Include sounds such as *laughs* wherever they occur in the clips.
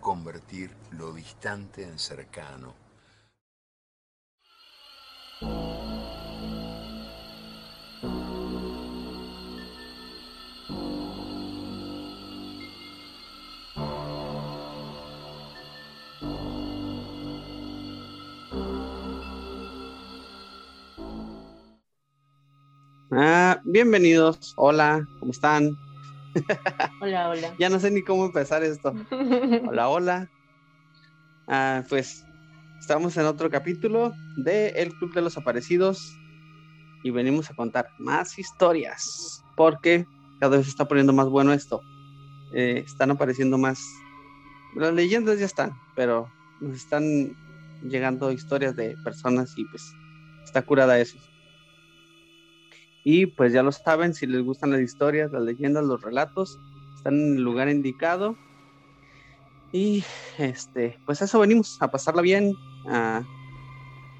convertir lo distante en cercano. Ah, bienvenidos, hola, ¿cómo están? *laughs* Hola, hola. ya no sé ni cómo empezar esto. *laughs* Hola, hola. Ah, pues estamos en otro capítulo de El Club de los Aparecidos y venimos a contar más historias porque cada vez se está poniendo más bueno esto. Eh, están apareciendo más. Las leyendas ya están, pero nos están llegando historias de personas y pues está curada eso. Y pues ya lo saben, si les gustan las historias, las leyendas, los relatos, están en el lugar indicado. Y este, pues eso venimos, a pasarla bien, a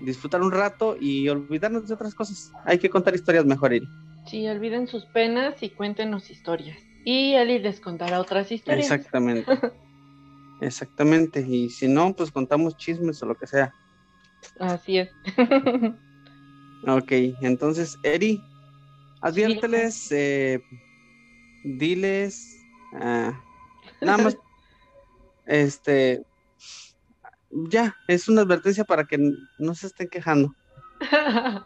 disfrutar un rato y olvidarnos de otras cosas. Hay que contar historias mejor, Eli. Sí, olviden sus penas y cuéntenos historias. Y Eli les contará otras historias. Exactamente. *laughs* Exactamente. Y si no, pues contamos chismes o lo que sea. Así es. *laughs* ok, entonces, Eri, Adviérteles, eh, diles, ah, nada más, *laughs* este, ya, es una advertencia para que no se estén quejando. *laughs*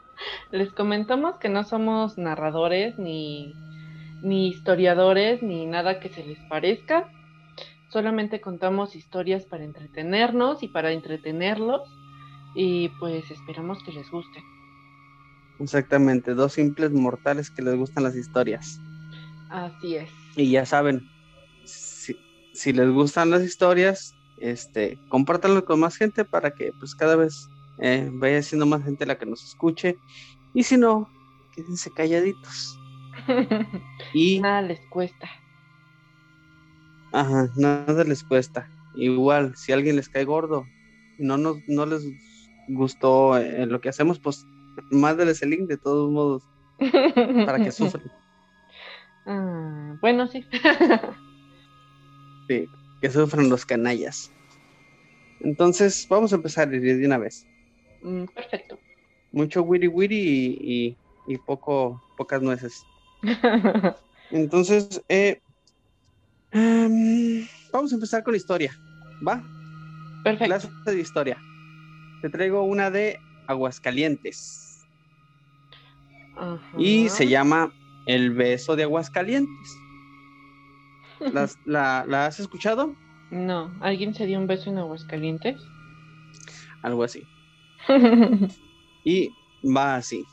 Les comentamos que no somos narradores ni, ni historiadores ni nada que se les parezca. Solamente contamos historias para entretenernos y para entretenerlos y pues esperamos que les guste. Exactamente, dos simples mortales que les gustan las historias. Así es. Y ya saben, si, les gustan las historias, este, compártanlo con más gente para que pues cada vez eh, vaya siendo más gente la que nos escuche. Y si no, quédense calladitos. *laughs* y nada les cuesta. Ajá, nada les cuesta. Igual, si alguien les cae gordo y no, no, no les gustó eh, lo que hacemos, pues Mándeles el link de todos modos. Para que sufran. *laughs* Ah, bueno, sí. sí, que sufran los canallas. Entonces, vamos a empezar de una vez. Mm, perfecto. Mucho wiri wiri y, poco, pocas nueces. *laughs* Entonces, eh, em, vamos a empezar con historia. ¿Va? Perfecto. Clase de historia. Te traigo una de Aguascalientes. Y se llama El beso de Aguascalientes. *laughs* la, la, has escuchado? No. ¿Alguien se dio un beso en Aguascalientes? Algo así. *laughs* y va así.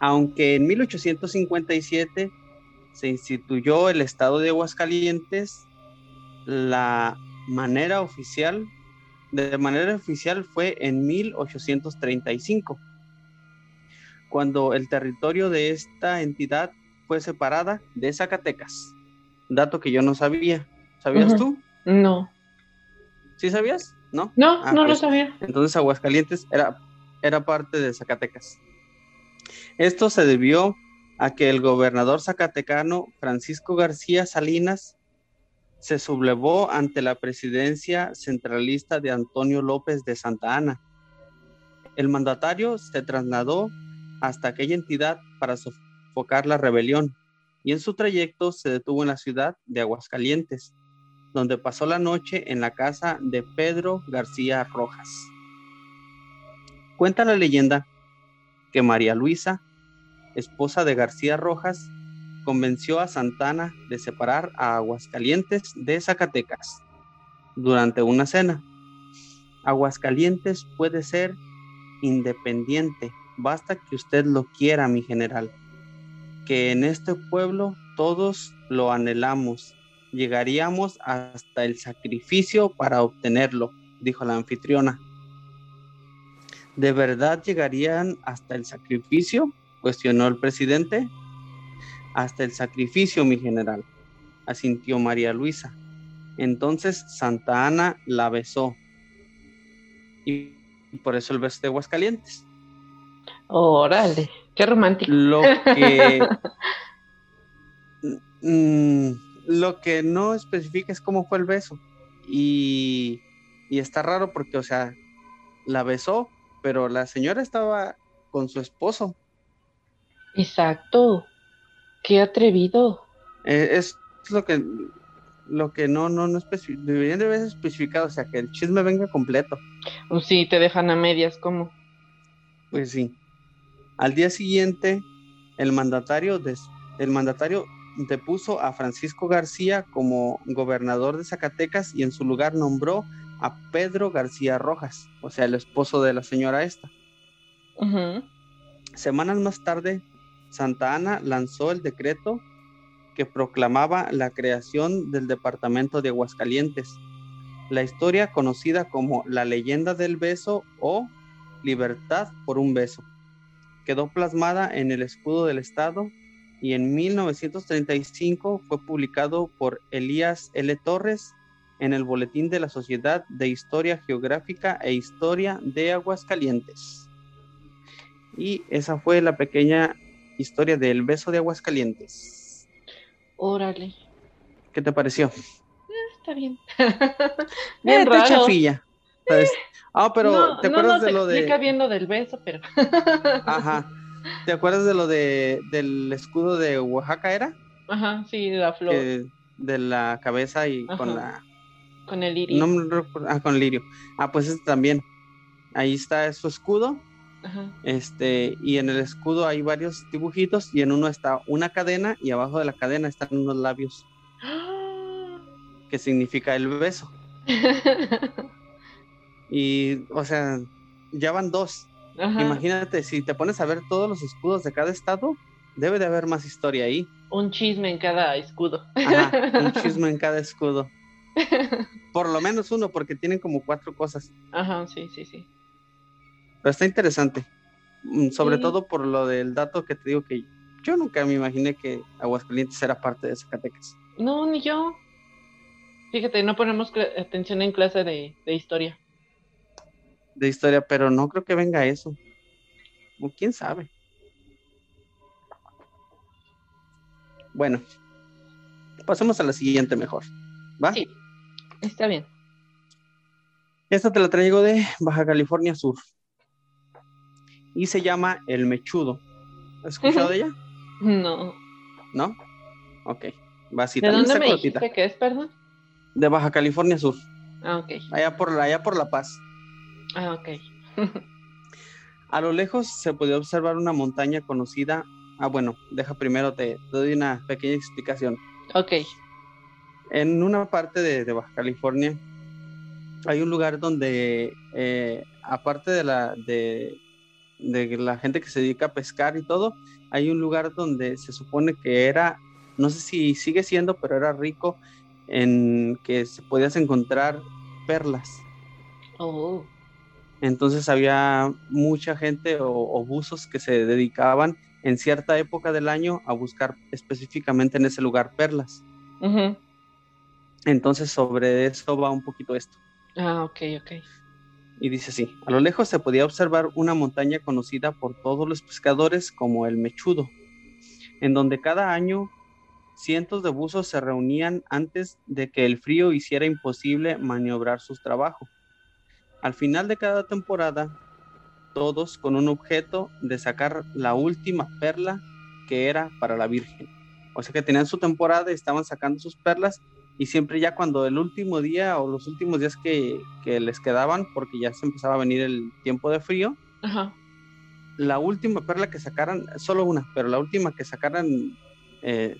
Aunque en 1857 se instituyó el estado de Aguascalientes, la manera oficial, de manera oficial fue en 1835 cuando el territorio de esta entidad fue separada de Zacatecas. Dato que yo no sabía. ¿Sabías tú? No. ¿Sí sabías? ¿No? No, ah, no lo pues, sabía. Entonces Aguascalientes era, era parte de Zacatecas. Esto se debió a que el gobernador zacatecano Francisco García Salinas se sublevó ante la presidencia centralista de Antonio López de Santa Ana. El mandatario se trasladó hasta aquella entidad para sofocar la rebelión y en su trayecto se detuvo en la ciudad de Aguascalientes, donde pasó la noche en la casa de Pedro García Rojas. Cuenta la leyenda que María Luisa, esposa de García Rojas, convenció a Santana de separar a Aguascalientes de Zacatecas durante una cena. Aguascalientes puede ser independiente Basta que usted lo quiera, mi general, que en este pueblo todos lo anhelamos, llegaríamos hasta el sacrificio para obtenerlo, dijo la anfitriona. ¿De verdad llegarían hasta el sacrificio? cuestionó el presidente. Hasta el sacrificio, mi general, asintió María Luisa. Entonces Santa Ana la besó. Y por eso el beso de Aguascalientes. Órale, qué romántico. Lo que, *laughs* mm, lo que no especifica es cómo fue el beso. Y, y está raro porque, o sea, la besó, pero la señora estaba con su esposo. Exacto. Qué atrevido. Eh, es lo que lo que no no no deberían de haber especificado, o sea, que el chisme venga completo. O sí, te dejan a medias, ¿cómo? Pues sí. Al día siguiente, el mandatario, el mandatario depuso a Francisco García como gobernador de Zacatecas y en su lugar nombró a Pedro García Rojas, o sea, el esposo de la señora esta. Semanas más tarde, Santa Ana lanzó el decreto que proclamaba la creación del departamento de Aguascalientes, la historia conocida como la leyenda del beso o libertad por un beso quedó plasmada en el escudo del Estado y en 1935 fue publicado por Elías L. Torres en el Boletín de la Sociedad de Historia Geográfica e Historia de Aguascalientes. Y esa fue la pequeña historia del beso de Aguascalientes. Órale. ¿Qué te pareció? Eh, está bien. *laughs* bien eh, raro. Ah, pero ¿te acuerdas de lo de. Explica bien lo del beso, pero. *laughs* Ajá. ¿Te acuerdas de lo de del escudo de Oaxaca era? Ajá, sí, de la flor. de la cabeza y con la. Con el lirio. No ah, con el lirio. Ah, pues este también. Ahí está su escudo. Ajá. Este, y en el escudo hay varios dibujitos y en uno está una cadena y abajo de la cadena están unos labios. que significa el beso. *laughs* Y, o sea, ya van dos. Imagínate, si te pones a ver todos los escudos de cada estado, debe de haber más historia ahí. Un chisme en cada escudo. Ajá, un *laughs* chisme en cada escudo. *laughs* Por lo menos uno, porque tienen como cuatro cosas. Ajá, sí, sí, sí. Pero está interesante. Mm, sobre todo por lo del dato que te digo que yo nunca me imaginé que Aguascalientes era parte de Zacatecas. No, ni yo. Fíjate, no ponemos atención en clase de historia de historia, pero no creo que venga eso. O quién sabe. Bueno, pasemos a la siguiente mejor. ¿Va? Sí, está bien. Esta te la traigo de Baja California Sur. Y se llama El Mechudo. ¿Has escuchado de ella? *laughs* No. ¿No? Ok. ¿De dónde me dijiste que es, perdón? De Baja California Sur. Ah, ok. Allá por, allá por La Paz. Ah, ok. *laughs* a lo lejos se podía observar una montaña conocida. Ah, bueno, deja primero, te, doy una pequeña explicación. Ok. En una parte de, Baja California hay un lugar donde, eh, aparte de la, de, de la gente que se dedica a pescar y todo, hay un lugar donde se supone que era, no sé si sigue siendo, pero era rico en que se podías encontrar perlas. Oh. Entonces había mucha gente o, buzos que se dedicaban en cierta época del año a buscar específicamente en ese lugar perlas. Entonces sobre eso va un poquito esto. Ah, ok, ok. Y dice así, a lo lejos se podía observar una montaña conocida por todos los pescadores como el Mechudo, en donde cada año cientos de buzos se reunían antes de que el frío hiciera imposible maniobrar sus trabajos. Al final de cada temporada, todos con un objeto de sacar la última perla que era para la Virgen. O sea que tenían su temporada y estaban sacando sus perlas y siempre ya cuando el último día o los últimos días que, les quedaban, porque ya se empezaba a venir el tiempo de frío, la última perla que sacaran, solo una, pero la última que sacaran eh,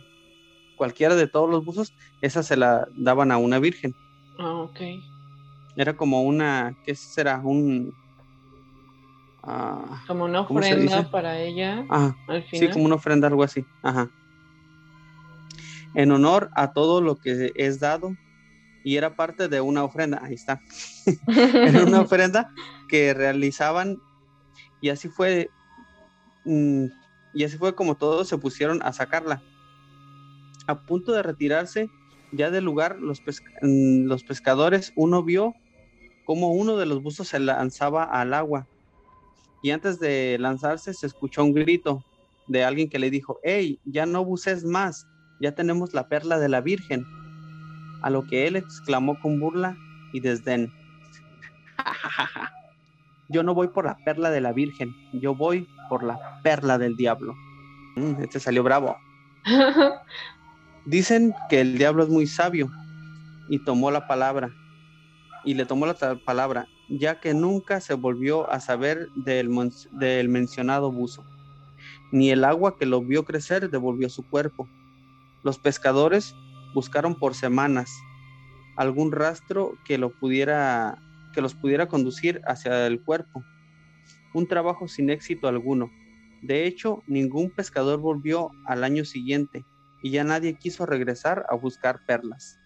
cualquiera de todos los buzos, esa se la daban a una virgen. Ah, ok. Era como una, ¿qué será? Un... Uh, como una ofrenda para ella. Ajá, al final. Sí, como una ofrenda, algo así. Ajá. En honor a todo lo que es dado. Y era parte de una ofrenda, ahí está, *laughs* era una ofrenda que realizaban y así fue, mm, y así fue como todos se pusieron a sacarla. A punto de retirarse ya del lugar, los, mm, los pescadores, uno vio como uno de los buzos se lanzaba al agua. Y antes de lanzarse se escuchó un grito de alguien que le dijo, hey, ya no buces más, ya tenemos la perla de la Virgen. A lo que él exclamó con burla y desdén. *laughs* yo no voy por la perla de la Virgen, yo voy por la perla del diablo. Mm, este salió bravo. *laughs* Dicen que el diablo es muy sabio y tomó la palabra, y le tomó la palabra, ya que nunca se volvió a saber del, del mencionado buzo, ni el agua que lo vio crecer devolvió su cuerpo. Los pescadores buscaron por semanas algún rastro que los pudiera conducir hacia el cuerpo. Un trabajo sin éxito alguno. De hecho, ningún pescador volvió al año siguiente y ya nadie quiso regresar a buscar perlas.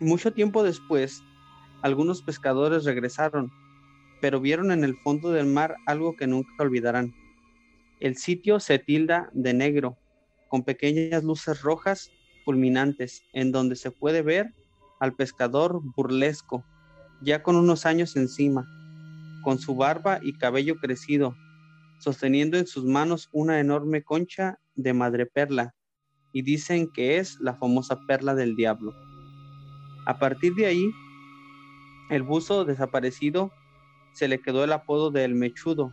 Mucho tiempo después, algunos pescadores regresaron, pero vieron en el fondo del mar algo que nunca olvidarán. El sitio se tilda de negro, con pequeñas luces rojas fulminantes, en donde se puede ver al pescador burlesco, ya con unos años encima, con su barba y cabello crecido, sosteniendo en sus manos una enorme concha de madreperla, y dicen que es la famosa perla del diablo. A partir de ahí, el buzo desaparecido se le quedó el apodo de El Mechudo,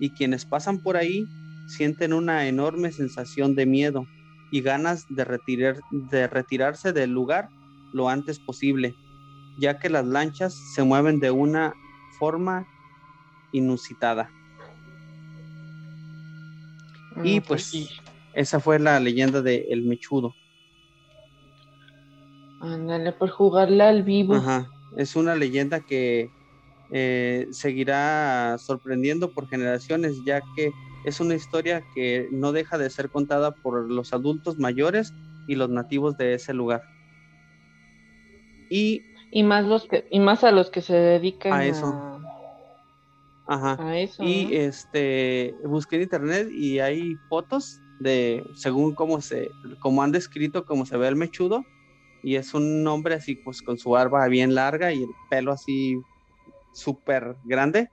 y quienes pasan por ahí sienten una enorme sensación de miedo y ganas de, retirar, de retirarse del lugar lo antes posible, ya que las lanchas se mueven de una forma inusitada. y pues esa fue la leyenda de El Mechudo. Ándale, por jugarla al vivo. Ajá, es una leyenda que eh, seguirá sorprendiendo por generaciones, ya que es una historia que no deja de ser contada por los adultos mayores y los nativos de ese lugar. Y, y más los que y más a los que se dedican a eso. Ajá. A eso. Y este busqué en internet y hay fotos de según cómo se como han descrito cómo se ve el mechudo y es un hombre así pues con su barba bien larga y el pelo así súper grande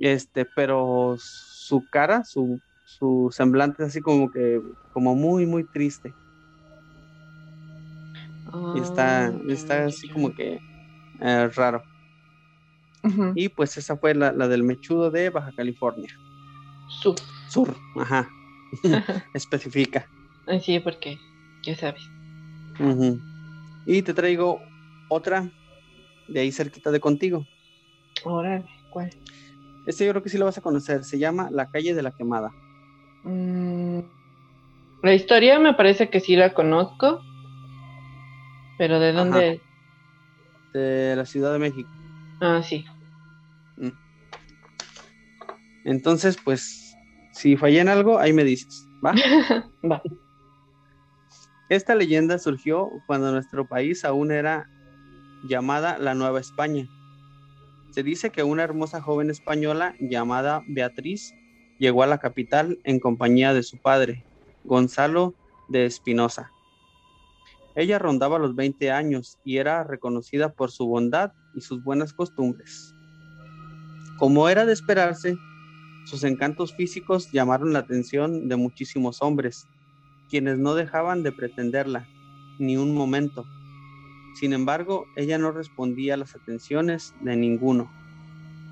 este pero su cara su, su semblante es así como que como muy muy triste y está, ah, está así como que eh, raro. Y pues esa fue la, del mechudo de Baja California. Sur. Sur, ajá. *laughs* Especifica. Sí, porque ya sabes. Y te traigo otra de ahí cerquita de contigo. Órale, ¿cuál? Este yo creo que sí lo vas a conocer. Se llama La calle de la quemada. Mm, la historia me parece que sí la conozco. ¿Pero de dónde? De la Ciudad de México. Ah, sí. Mm. Entonces, pues, si fallé en algo, ahí me dices, ¿va? *laughs* va. Esta leyenda surgió cuando nuestro país aún era llamada la Nueva España. Se dice que una hermosa joven española llamada Beatriz llegó a la capital en compañía de su padre, Gonzalo de Espinosa, ella rondaba los 20 años y era reconocida por su bondad y sus buenas costumbres. Como era de esperarse, sus encantos físicos llamaron la atención de muchísimos hombres, quienes no dejaban de pretenderla, ni un momento. Sin embargo, ella no respondía a las atenciones de ninguno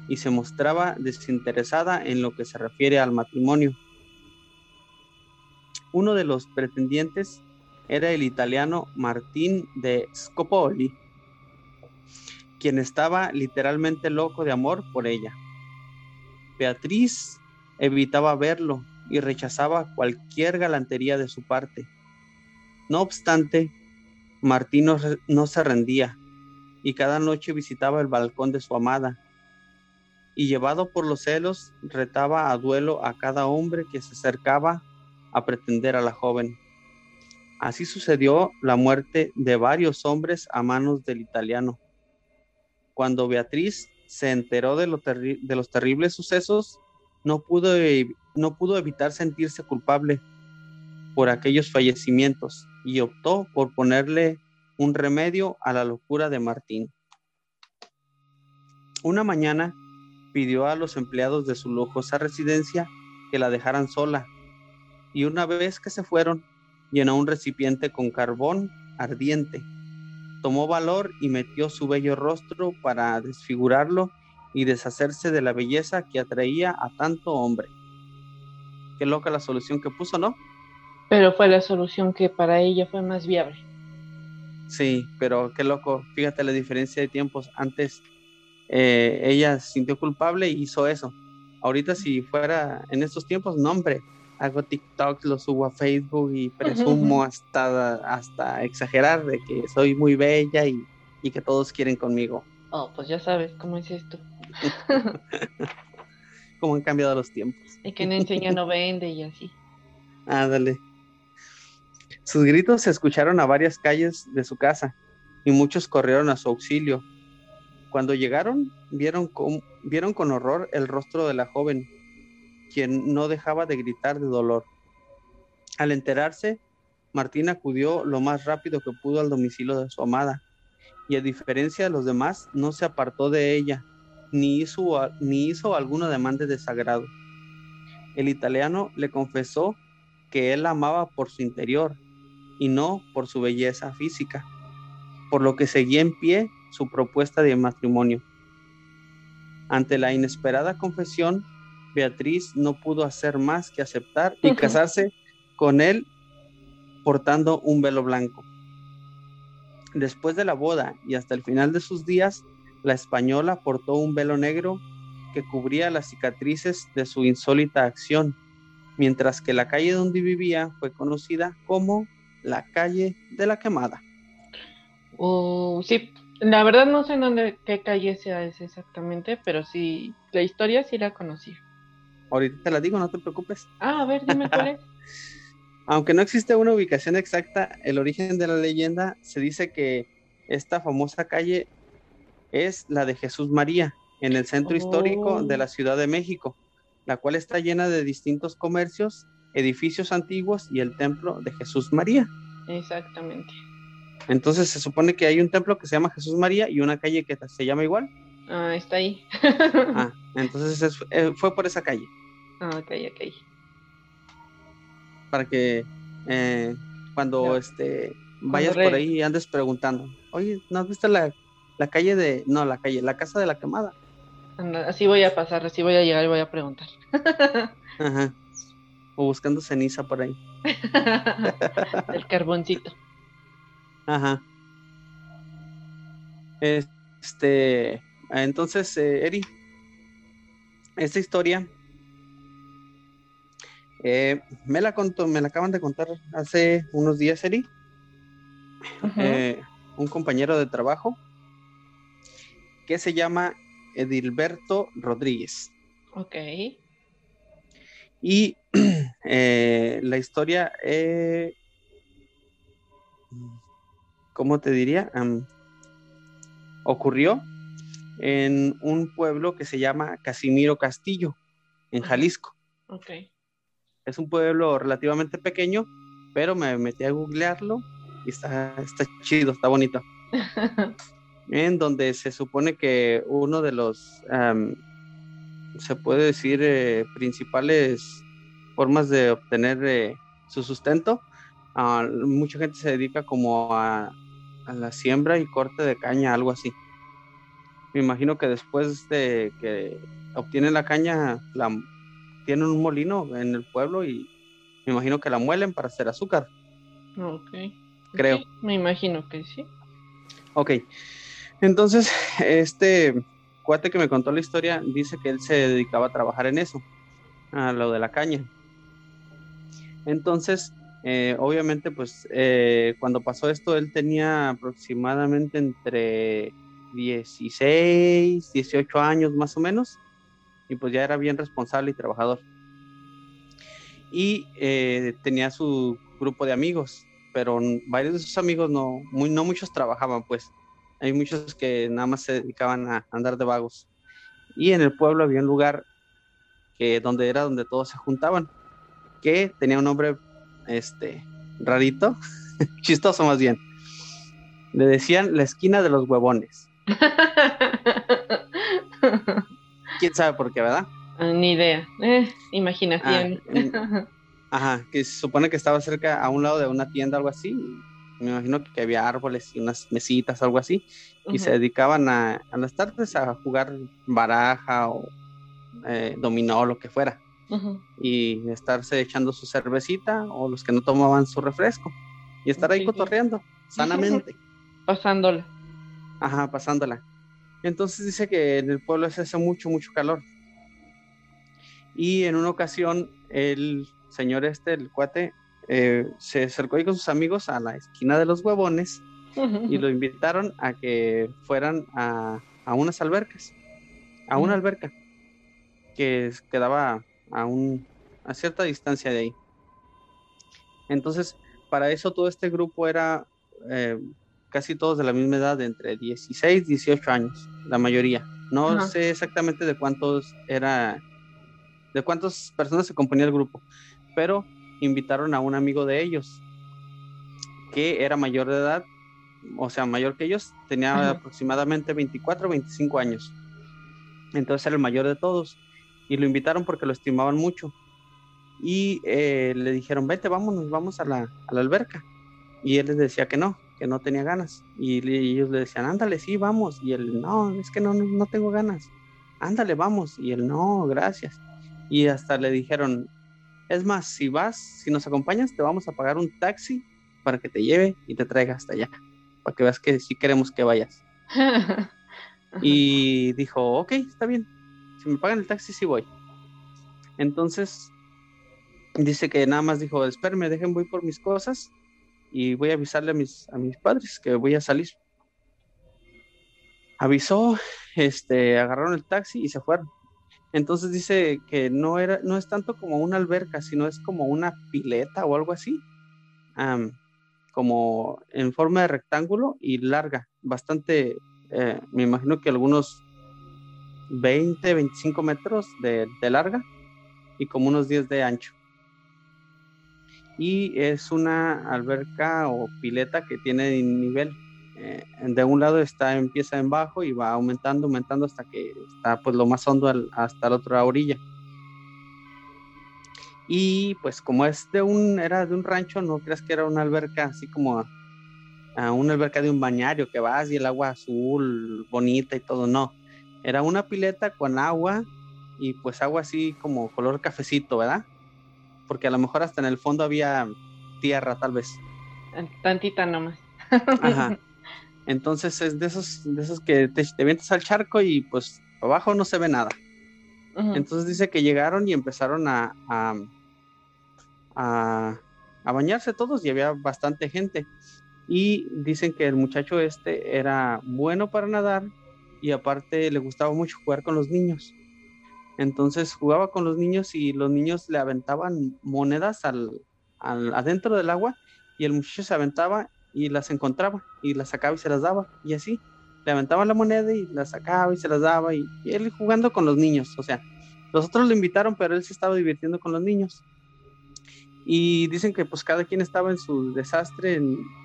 y se mostraba desinteresada en lo que se refiere al matrimonio. Uno de los pretendientes era el italiano Martín de Scopoli, quien estaba literalmente loco de amor por ella. Beatriz evitaba verlo y rechazaba cualquier galantería de su parte. No obstante, Martín no, se rendía y cada noche visitaba el balcón de su amada y llevado por los celos retaba a duelo a cada hombre que se acercaba a pretender a la joven. Así sucedió la muerte de varios hombres a manos del italiano. Cuando Beatriz se enteró de, de los terribles sucesos, no pudo, no pudo evitar sentirse culpable por aquellos fallecimientos y optó por ponerle un remedio a la locura de Martín. Una mañana pidió a los empleados de su lujosa residencia que la dejaran sola y una vez que se fueron, llenó un recipiente con carbón ardiente. Tomó valor y metió su bello rostro para desfigurarlo y deshacerse de la belleza que atraía a tanto hombre. Qué loca la solución que puso, ¿no? Pero fue la solución que para ella fue más viable. Sí, pero qué loco. Fíjate la diferencia de tiempos. Antes eh, ella se sintió culpable y hizo eso. Ahorita si fuera en estos tiempos, no hombre, hago TikTok, lo subo a Facebook y presumo hasta, hasta exagerar de que soy muy bella y, y que todos quieren conmigo. Oh, pues ya sabes cómo es esto. *laughs* Cómo han cambiado los tiempos. Y que no enseña no vende y así. *laughs* Ándale. Sus gritos se escucharon a varias calles de su casa y muchos corrieron a su auxilio. Cuando llegaron, vieron con, vieron con horror el rostro de la joven, quien no dejaba de gritar de dolor. Al enterarse, Martín acudió lo más rápido que pudo al domicilio de su amada, y a diferencia de los demás, no se apartó de ella, ni hizo, ni hizo alguna demanda de sagrado. El italiano le confesó que él amaba por su interior y no por su belleza física, por lo que seguía en pie su propuesta de matrimonio. Ante la inesperada confesión, Beatriz no pudo hacer más que aceptar y casarse con él portando un velo blanco. Después de la boda y hasta el final de sus días, la española portó un velo negro que cubría las cicatrices de su insólita acción, mientras que la calle donde vivía fue conocida como la calle de la quemada. Oh, sí, la verdad no sé en dónde, qué calle sea esa exactamente, pero sí, la historia sí la conocí. Ahorita te la digo, no te preocupes. Ah, a ver, dime cuál es. *laughs* *laughs* Aunque no existe una ubicación exacta, el origen de la leyenda se dice que esta famosa calle es la de Jesús María, en el centro histórico de la oh. Ciudad de México, la cual está llena de distintos comercios, edificios antiguos y el templo de Jesús María. Exactamente. Entonces se supone que hay un templo que se llama Jesús María y una calle que se llama igual. Ah, está ahí. *laughs* ah, entonces eh, fue por esa calle. Ah, ok, ok. Para que eh, cuando este vayas por ahí y andes preguntando, oye, ¿no has visto la la calle de, no, la calle, la casa de la quemada. así voy a pasar, así voy a llegar y voy a preguntar. *laughs* Ajá. O buscando ceniza por ahí. *laughs* El carboncito. Ajá. Este, entonces, eh, Eri, esta historia eh, me la contó, me la acaban de contar hace unos días, Eri. Eh, un compañero de trabajo que se llama Edilberto Rodríguez. Ok. Y *clears throat* eh, la historia, eh, ¿cómo te diría? ocurrió en un pueblo que se llama Casimiro Castillo, en Jalisco. Ok. Es un pueblo relativamente pequeño, pero me metí a googlearlo y está, está chido, está bonito. *laughs* en donde se supone que uno de los, se puede decir, eh, principales formas de obtener eh, su sustento, uh, mucha gente se dedica como a, la siembra y corte de caña, algo así. Me imagino que después de que obtienen la caña, la, tienen un molino en el pueblo y me imagino que la muelen para hacer azúcar. Ok. Creo. me imagino que sí. Ok. Entonces, este cuate que me contó la historia dice que él se dedicaba a trabajar en eso, a lo de la caña. Entonces, eh, obviamente, pues eh, cuando pasó esto, él tenía aproximadamente entre 16, 18 años más o menos, y pues ya era bien responsable y trabajador. Y eh, tenía su grupo de amigos, pero varios de sus amigos no, no muchos trabajaban, pues. Hay muchos que nada más se dedicaban a andar de vagos. Y en el pueblo había un lugar que donde era donde todos se juntaban, que tenía un nombre este rarito, *laughs* chistoso más bien. Le decían la esquina de los huevones. *laughs* ¿Quién sabe por qué, verdad? Ah, ni idea. Eh, imaginación. Ah, ajá, que se supone que estaba cerca a un lado de una tienda, algo así. Me imagino que había árboles y unas mesitas, algo así. Y se dedicaban a, a, las tardes a jugar baraja o eh, dominó, lo que fuera. Y estarse echando su cervecita o los que no tomaban su refresco. Y estar ahí cotorreando sanamente. Pasándola. Ajá, pasándola. Entonces dice que en el pueblo se hace mucho, mucho calor. Y en una ocasión el señor este, el cuate, eh, se acercó ahí con sus amigos a la esquina de los huevones y lo invitaron a que fueran a, a unas albercas, a una alberca que quedaba a, un, a cierta distancia de ahí. Entonces, para eso todo este grupo era eh, casi todos de la misma edad, de entre 16 y 18 años, la mayoría. No sé exactamente de cuántos era, de cuántas personas se componía el grupo, pero invitaron a un amigo de ellos que era mayor de edad, o sea, mayor que ellos, tenía aproximadamente 24 o 25 años. Entonces era el mayor de todos y lo invitaron porque lo estimaban mucho. Y eh, le dijeron, vete, vámonos, vamos a la, a la alberca. Y él les decía que no, que no tenía ganas. Y, ellos le decían, ándale, sí, vamos. Y él, no, es que no, no, tengo ganas. Ándale, vamos. Y él, no, gracias. Y hasta le dijeron, es más, si vas, si nos acompañas, te vamos a pagar un taxi para que te lleve y te traiga hasta allá. Para que veas que sí queremos que vayas. *laughs* y dijo, ok, está bien si me pagan el taxi, sí voy. Entonces, dice que nada más dijo, espérenme, dejen, voy por mis cosas y voy a avisarle a mis, a mis padres que voy a salir. Avisó, este, agarraron el taxi y se fueron. Entonces dice que no era, no es tanto como una alberca, sino es como una pileta o algo así, como en forma de rectángulo y larga, bastante, eh, me imagino que algunos 20, 25 metros de, larga y como unos 10 de ancho. Y es una alberca o pileta que tiene nivel. Eh, de un lado está empieza en bajo y va aumentando, aumentando hasta que está pues lo más hondo hasta la otra orilla. Y pues como es de un, era de un rancho, no creas que era una alberca así como a una alberca de un bañario que vas y el agua azul, bonita y todo, no era una pileta con agua y pues agua así como color cafecito, ¿verdad? Porque a lo mejor hasta en el fondo había tierra, tal vez. Tantita nomás. Ajá. *laughs* Entonces es de esos, de esos que te, te al charco y pues abajo no se ve nada. Entonces dice que llegaron y empezaron a, a, a, a, bañarse todos y había bastante gente. Y dicen que el muchacho este era bueno para nadar y aparte le gustaba mucho jugar con los niños. Entonces jugaba con los niños y los niños le aventaban monedas al, adentro del agua y el muchacho se aventaba y las encontraba y las sacaba y se las daba y así. Le aventaban la moneda y la sacaba y se las daba y, él jugando con los niños. O sea, los otros lo invitaron, pero él se estaba divirtiendo con los niños. Y dicen que pues cada quien estaba en su desastre,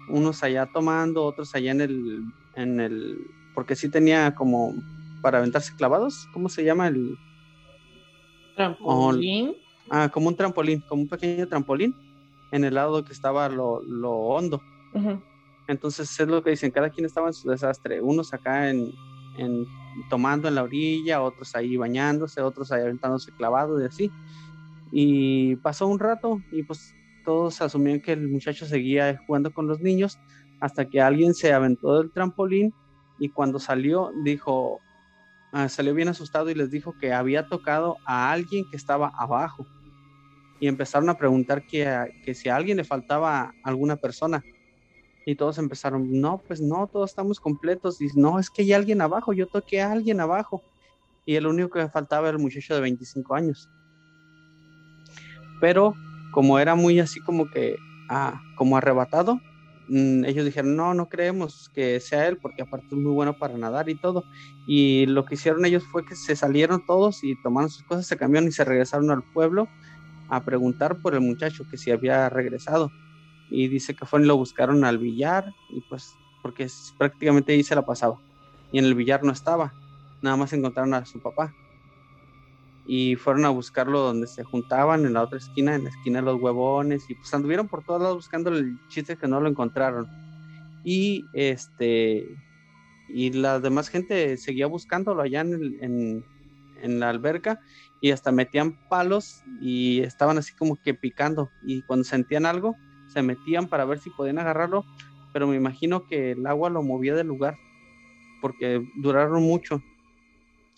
unos allá tomando, otros allá en el, en el porque sí tenía como para aventarse clavados, ¿cómo se llama el? Trampolín. ah, como un trampolín, como un pequeño trampolín en el lado que estaba lo, hondo. Entonces es lo que dicen, cada quien estaba en su desastre, unos acá en, tomando en la orilla, otros ahí bañándose, otros ahí aventándose clavados y así. Y pasó un rato y pues todos asumían que el muchacho seguía jugando con los niños hasta que alguien se aventó del trampolín y cuando salió dijo, ah, salió bien asustado y les dijo que había tocado a alguien que estaba abajo. Y empezaron a preguntar que, que si a alguien le faltaba alguna persona. Y todos empezaron, no, pues no, todos estamos completos. Y no, es que hay alguien abajo, yo toqué a alguien abajo. Y el único que faltaba era el muchacho de 25 años. Pero como era muy así como que como arrebatado. Mm, ellos dijeron, no, no creemos que sea él, porque aparte es muy bueno para nadar y todo. Y lo que hicieron ellos fue que se salieron todos y tomaron sus cosas, se cambiaron y se regresaron al pueblo a preguntar por el muchacho que si había regresado. Y dice que fueron y lo buscaron al billar, y pues, porque prácticamente ahí se la pasaba. Y en el billar no estaba, nada más encontraron a su papá y fueron a buscarlo donde se juntaban en la otra esquina, en la esquina de los huevones, y pues anduvieron por todos lados buscando el chiste que no lo encontraron. Y este y la demás gente seguía buscándolo allá en, en, la alberca y hasta metían palos y estaban así como que picando y cuando sentían algo se metían para ver si podían agarrarlo, pero me imagino que el agua lo movía del lugar porque duraron mucho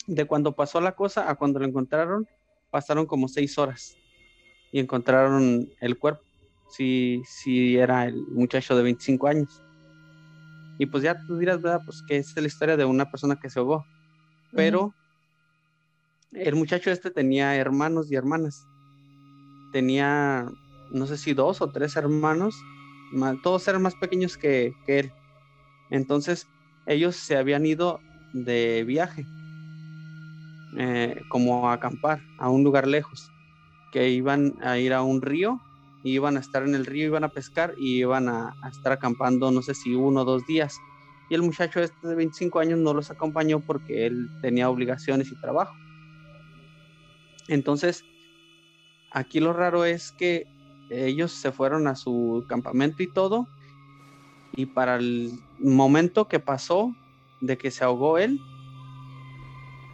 de cuando pasó la cosa a cuando lo encontraron, pasaron como seis horas y encontraron el cuerpo. Si, si era el muchacho de 25 años. Y pues ya tú dirás, ¿verdad? Pues que es la historia de una persona que se ahogó. Pero el muchacho este tenía hermanos y hermanas. Tenía, no sé si dos o tres hermanos, todos eran más pequeños que, él. Entonces, ellos se habían ido de viaje eh, como a acampar a un lugar lejos, que iban a ir a un río, iban a estar en el río, iban a pescar y iban a, estar acampando, no sé si uno o dos días. Y el muchacho este de 25 años no los acompañó porque él tenía obligaciones y trabajo. Entonces, aquí lo raro es que ellos se fueron a su campamento y todo, y para el momento que pasó de que se ahogó él,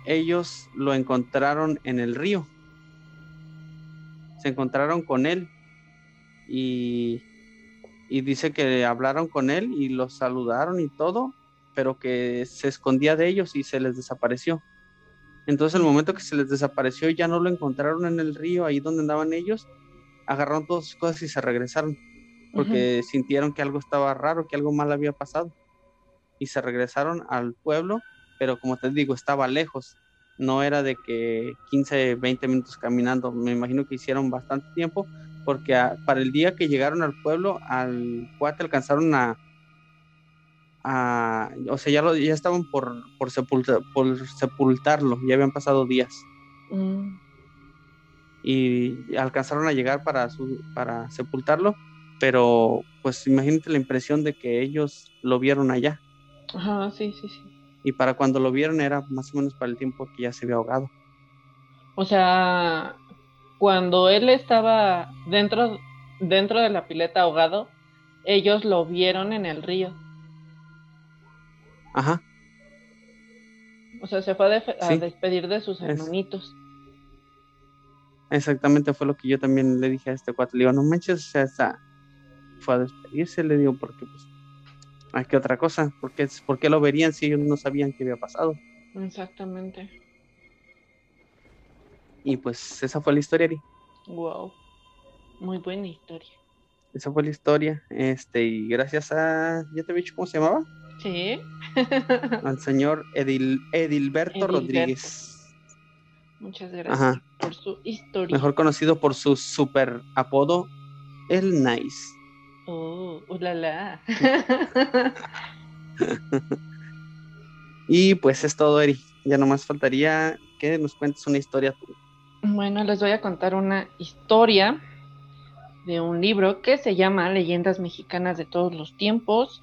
ellos lo encontraron en el río. Se encontraron con él y, dice que hablaron con él y los saludaron y todo, pero que se escondía de ellos y se les desapareció. Entonces el momento que se les desapareció y ya no lo encontraron en el río, ahí donde andaban ellos, agarraron todas sus cosas y se regresaron, porque sintieron que algo estaba raro, que algo mal había pasado. Y se regresaron al pueblo pero como te digo, estaba lejos. No era de que 15, 20 minutos caminando. Me imagino que hicieron bastante tiempo, porque para el día que llegaron al pueblo, al cuate alcanzaron a, o sea, ya, lo, ya estaban por, por, por sepultarlo, ya habían pasado días. Mm. Y alcanzaron a llegar para, su, para sepultarlo, pero pues imagínate la impresión de que ellos lo vieron allá. Ajá, sí, sí, sí y para cuando lo vieron era más o menos para el tiempo que ya se había ahogado. O sea, cuando él estaba dentro, dentro de la pileta ahogado, ellos lo vieron en el río. Ajá. O sea, se fue a, despedir de sus hermanitos. Exactamente fue lo que yo también le dije a este cuate. Le digo, no manches, o sea, fue a despedirse, le digo, porque pues ¿A qué otra cosa? ¿Por qué, ¿Por qué lo verían si ellos no sabían qué había pasado? Exactamente. Y pues esa fue la historia, Ari. Wow. Muy buena historia. Esa fue la historia. Este, y gracias a. ¿Ya te he dicho cómo se llamaba? Sí. *laughs* al señor Edil, Edilberto, Rodríguez. Muchas gracias por su historia. Mejor conocido por su super apodo, El Nice. Oh, ulala. *laughs* y pues es todo, Eri. Ya nomás faltaría que nos cuentes una historia tú. Bueno, les voy a contar una historia de un libro que se llama Leyendas Mexicanas de todos los tiempos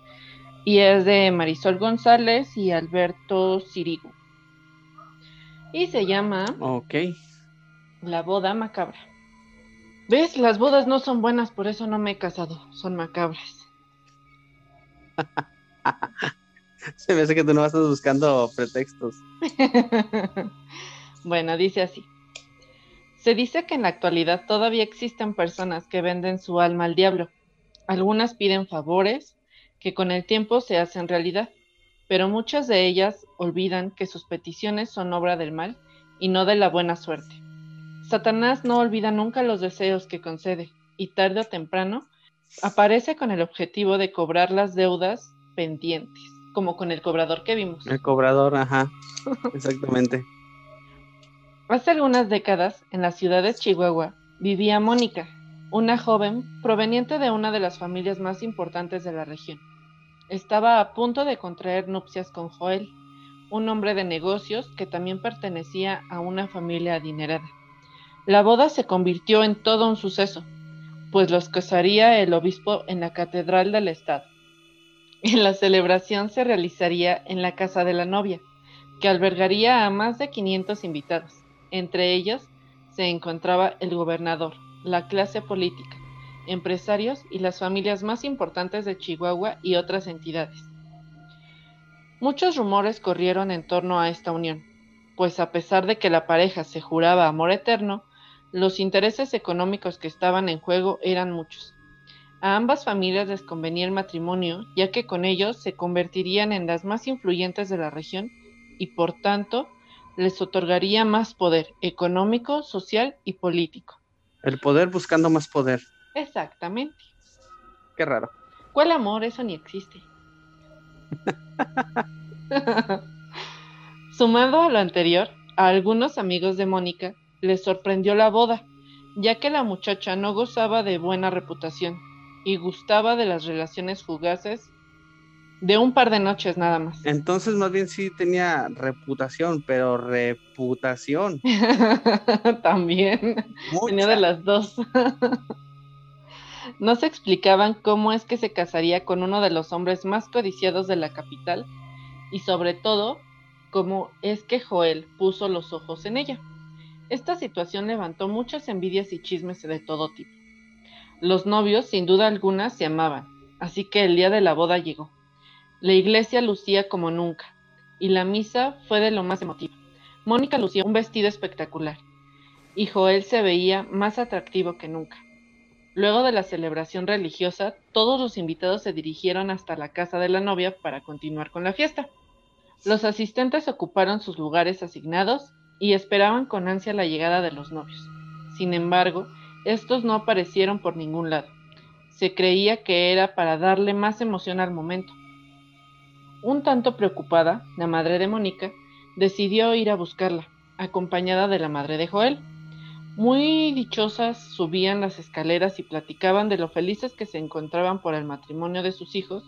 y es de Marisol González y Alberto Sirigu. Y se llama Ok. La boda macabra. ¿Ves? Las bodas no son buenas, por eso no me he casado. Son macabras. *laughs* Se me hace que tú no estás buscando pretextos. *laughs* bueno, dice así. Se dice que en la actualidad todavía existen personas que venden su alma al diablo. Algunas piden favores que con el tiempo se hacen realidad, pero muchas de ellas olvidan que sus peticiones son obra del mal y no de la buena suerte. Satanás no olvida nunca los deseos que concede y tarde o temprano aparece con el objetivo de cobrar las deudas pendientes, como con el cobrador que vimos. El cobrador, ajá, exactamente. Hace algunas décadas, en la ciudad de Chihuahua, vivía Mónica, una joven proveniente de una de las familias más importantes de la región. Estaba a punto de contraer nupcias con Joel, un hombre de negocios que también pertenecía a una familia adinerada. La boda se convirtió en todo un suceso, pues los casaría el obispo en la catedral del estado. *laughs* La celebración se realizaría en la casa de la novia, que albergaría a más de 500 invitados. Entre ellos se encontraba el gobernador, la clase política, empresarios y las familias más importantes de Chihuahua y otras entidades. Muchos rumores corrieron en torno a esta unión, pues a pesar de que la pareja se juraba amor eterno, los intereses económicos que estaban en juego eran muchos. A ambas familias les convenía el matrimonio, ya que con ellos se convertirían en las más influyentes de la región y por tanto les otorgaría más poder económico, social y político. El poder buscando más poder. Exactamente. Qué raro. ¿Cuál amor? Eso ni existe. *laughs* Sumado a lo anterior, a algunos amigos de Mónica les sorprendió la boda, ya que la muchacha no gozaba de buena reputación y gustaba de las relaciones fugaces de un par de noches nada más. Entonces más bien sí tenía reputación, pero reputación. *laughs* También. Tenía de las dos. No se explicaban cómo es que se casaría con uno de los hombres más codiciados de la capital y sobre todo cómo es que Joel puso los ojos en ella. Esta situación levantó muchas envidias y chismes de todo tipo. Los novios, sin duda alguna, se amaban, así que el día de la boda llegó. La iglesia lucía como nunca, y la misa fue de lo más emotiva. Mónica lucía un vestido espectacular, y Joel se veía más atractivo que nunca. Luego de la celebración religiosa, todos los invitados se dirigieron hasta la casa de la novia para continuar con la fiesta. Los asistentes ocuparon sus lugares asignados y esperaban con ansia la llegada de los novios. Sin embargo, estos no aparecieron por ningún lado. Se creía que era para darle más emoción al momento. Un tanto preocupada, la madre de Mónica decidió ir a buscarla, acompañada de la madre de Joel. Muy dichosas subían las escaleras y platicaban de lo felices que se encontraban por el matrimonio de sus hijos,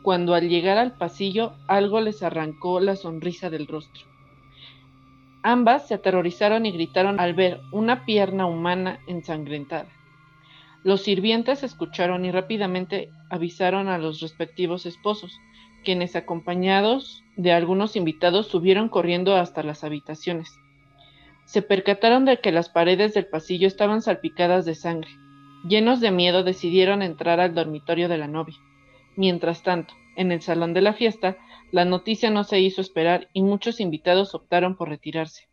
cuando al llegar al pasillo algo les arrancó la sonrisa del rostro. Ambas se aterrorizaron y gritaron al ver una pierna humana ensangrentada. Los sirvientes escucharon y rápidamente avisaron a los respectivos esposos, quienes acompañados de algunos invitados subieron corriendo hasta las habitaciones se percataron de que las paredes del pasillo estaban salpicadas de sangre. Llenos de miedo decidieron entrar al dormitorio de la novia. Mientras tanto, en el salón de la fiesta, la noticia no se hizo esperar y muchos invitados optaron por retirarse.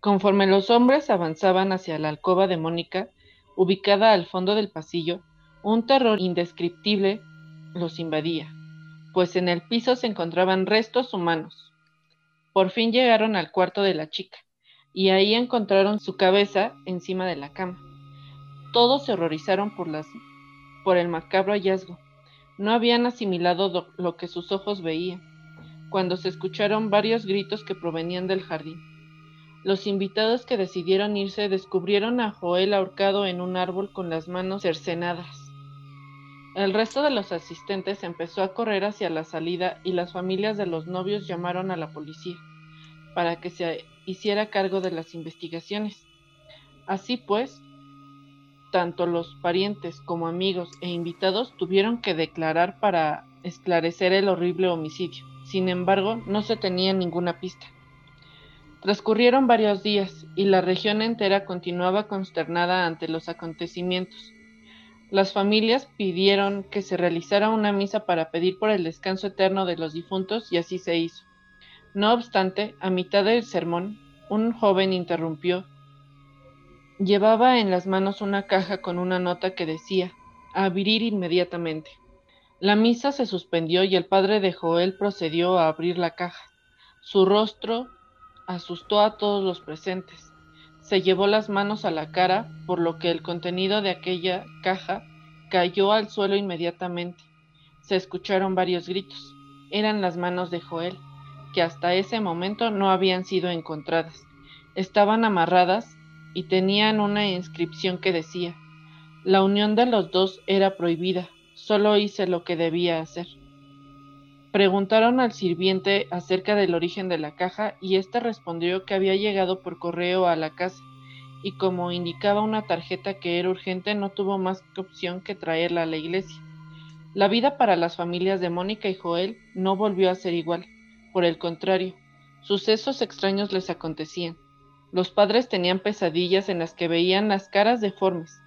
Conforme los hombres avanzaban hacia la alcoba de Mónica, ubicada al fondo del pasillo, un terror indescriptible los invadía, pues en el piso se encontraban restos humanos. Por fin llegaron al cuarto de la chica y ahí encontraron su cabeza encima de la cama. Todos se horrorizaron por, las, por el macabro hallazgo. No habían asimilado lo que sus ojos veían, cuando se escucharon varios gritos que provenían del jardín. Los invitados que decidieron irse descubrieron a Joel ahorcado en un árbol con las manos cercenadas. El resto de los asistentes empezó a correr hacia la salida y las familias de los novios llamaron a la policía para que se hiciera cargo de las investigaciones. Así pues, tanto los parientes como amigos e invitados tuvieron que declarar para esclarecer el horrible homicidio. Sin embargo, no se tenía ninguna pista. Transcurrieron varios días y la región entera continuaba consternada ante los acontecimientos. Las familias pidieron que se realizara una misa para pedir por el descanso eterno de los difuntos y así se hizo. No obstante, a mitad del sermón, un joven interrumpió. Llevaba en las manos una caja con una nota que decía, abrir inmediatamente. La misa se suspendió y el padre de Joel procedió a abrir la caja. Su rostro asustó a todos los presentes. Se llevó las manos a la cara, por lo que el contenido de aquella caja cayó al suelo inmediatamente. Se escucharon varios gritos. Eran las manos de Joel que hasta ese momento no habían sido encontradas. Estaban amarradas y tenían una inscripción que decía, La unión de los dos era prohibida, solo hice lo que debía hacer. Preguntaron al sirviente acerca del origen de la caja y éste respondió que había llegado por correo a la casa y como indicaba una tarjeta que era urgente no tuvo más opción que traerla a la iglesia. La vida para las familias de Mónica y Joel no volvió a ser igual. Por el contrario, sucesos extraños les acontecían. Los padres tenían pesadillas en las que veían las caras deformes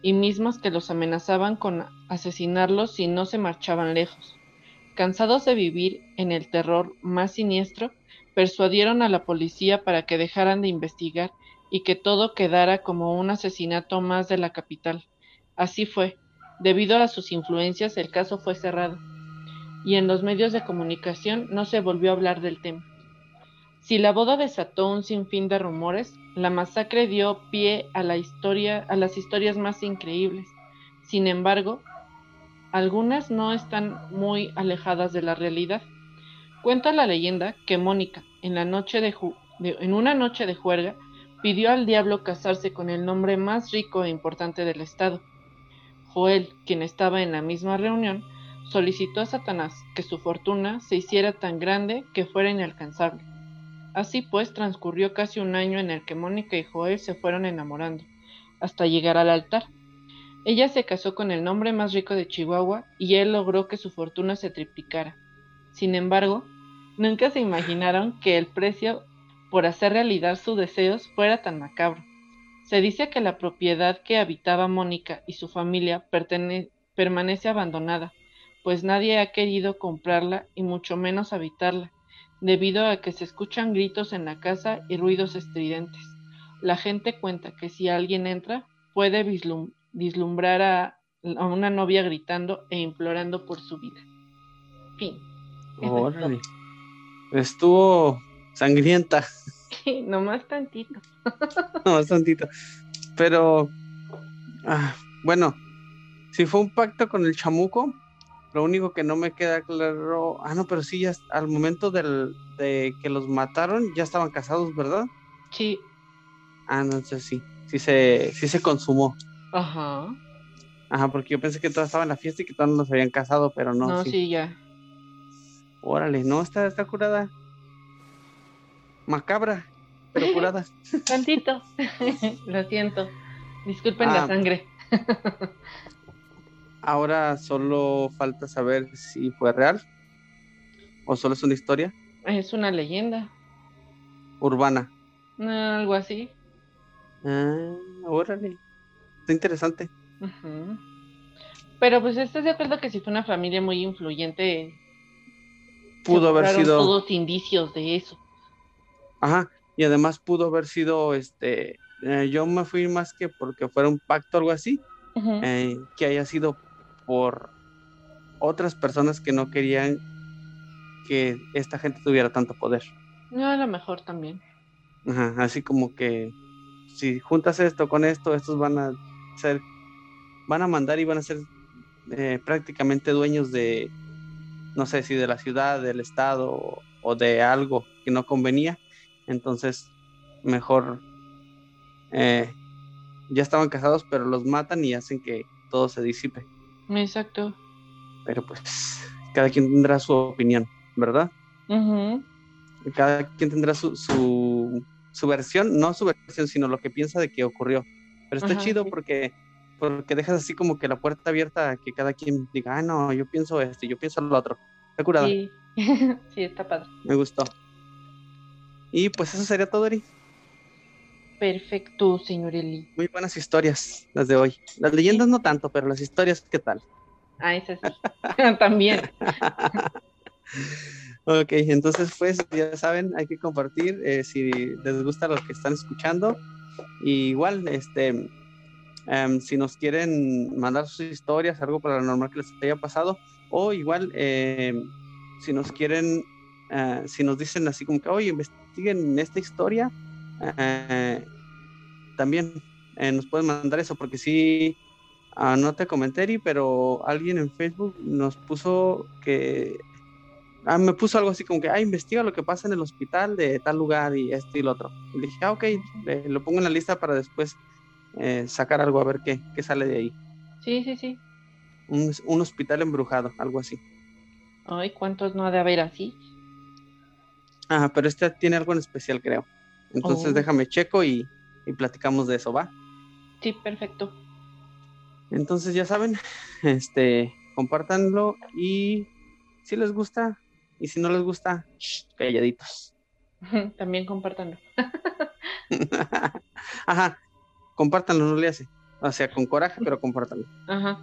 y mismas que los amenazaban con asesinarlos si no se marchaban lejos. Cansados de vivir en el terror más siniestro, persuadieron a la policía para que dejaran de investigar y que todo quedara como un asesinato más de la capital. Así fue. Debido a sus influencias, el caso fue cerrado, y en los medios de comunicación no se volvió a hablar del tema. Si la boda desató un sinfín de rumores, la masacre dio pie a la historia, a las historias más increíbles. Sin embargo, algunas no están muy alejadas de la realidad. Cuenta la leyenda que Mónica, en, la noche de, en una noche de juerga, pidió al diablo casarse con el nombre más rico e importante del estado. Joel, quien estaba en la misma reunión, solicitó a Satanás que su fortuna se hiciera tan grande que fuera inalcanzable. Así pues, transcurrió casi un año en el que Mónica y Joel se fueron enamorando, hasta llegar al altar. Ella se casó con el nombre más rico de Chihuahua y él logró que su fortuna se triplicara. Sin embargo, nunca se imaginaron que el precio por hacer realidad sus deseos fuera tan macabro. Se dice que la propiedad que habitaba Mónica y su familia permanece abandonada, pues nadie ha querido comprarla y mucho menos habitarla, debido a que se escuchan gritos en la casa y ruidos estridentes. La gente cuenta que si alguien entra, puede vislumbrar a, una novia gritando e implorando por su vida. Fin. Órale. Estuvo sangrienta. Sí, nomás tantito. *laughs* nomás tantito. Pero, ah, bueno, si fue un pacto con el chamuco, lo único que no me queda claro. Ah, no, pero sí, ya al momento del, de que los mataron, ya estaban casados, ¿verdad? Sí. Ah, no, entonces sí. Sí se, sí se consumó. Ajá. Ajá, porque yo pensé que todos estaban en la fiesta y que todos nos habían casado, pero no. No, sí, ya. Órale, no, está, está curada. Macabra, pero curada. *laughs* Tantito. *laughs* Lo siento. Disculpen la ah. sangre. *laughs* ahora solo falta saber si fue real o solo es una historia. Es una leyenda. Urbana. algo así. Ah, órale está interesante. Pero pues estás de acuerdo que si fue una familia muy influyente, pudo haber sido todos indicios de eso. Ajá, y además pudo haber sido, este, eh, yo me fui más que porque fuera un pacto o algo así, eh, que haya sido por otras personas que no querían que esta gente tuviera tanto poder. No, a lo mejor también. Ajá, así como que si juntas esto con esto, estos van a ser, van a mandar y van a ser eh, prácticamente dueños de, no sé si de la ciudad, del estado o, de algo que no convenía. Entonces, mejor eh, ya estaban casados, pero los matan y hacen que todo se disipe. Exacto. Pero pues, cada quien tendrá su opinión, ¿verdad? Cada quien tendrá su, su, su, versión, no su versión, sino lo que piensa de que ocurrió. Pero está chido porque, porque dejas así como que la puerta abierta a que cada quien diga, ah, no, yo pienso esto, yo pienso lo otro. Está curada. Sí. *laughs* sí, está padre. Me gustó. Y pues eso sería todo, Eri. Perfecto, señor Eli. Muy buenas historias las de hoy. Las leyendas no tanto, pero las historias, ¿qué tal? Ah, esas sí. *laughs* *laughs* También. ok, entonces pues ya saben, hay que compartir eh, si les gusta lo que están escuchando igual, este, em, si nos quieren mandar sus historias, algo paranormal que les haya pasado, o igual, em, si nos quieren, eh, si nos dicen así como que, oye, investiguen esta historia, eh, también eh, nos pueden mandar eso, porque sí, ah, no te comenté, pero alguien en Facebook nos puso que ah, me puso algo así como que, ah, investiga lo que pasa en el hospital de tal lugar y esto y lo otro. Y le dije, ah, ok, lo pongo en la lista para después eh, sacar algo a ver qué, qué sale de ahí. Sí, sí, sí. Un, un hospital embrujado, algo así. Ay, ¿cuántos no ha de haber así? Ajá, pero este tiene algo en especial, creo. Entonces Oh. déjame checo y, y platicamos de eso, ¿va? Sí, perfecto. Entonces ya saben, *laughs* este, compártanlo y si les gusta y si no les gusta, shh, calladitos. *laughs* También compártanlo. *laughs* Ajá, compártanlo, no le hace. O sea, con coraje, pero compártanlo. Ajá.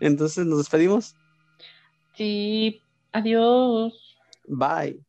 Entonces nos despedimos. sí, adiós. Bye.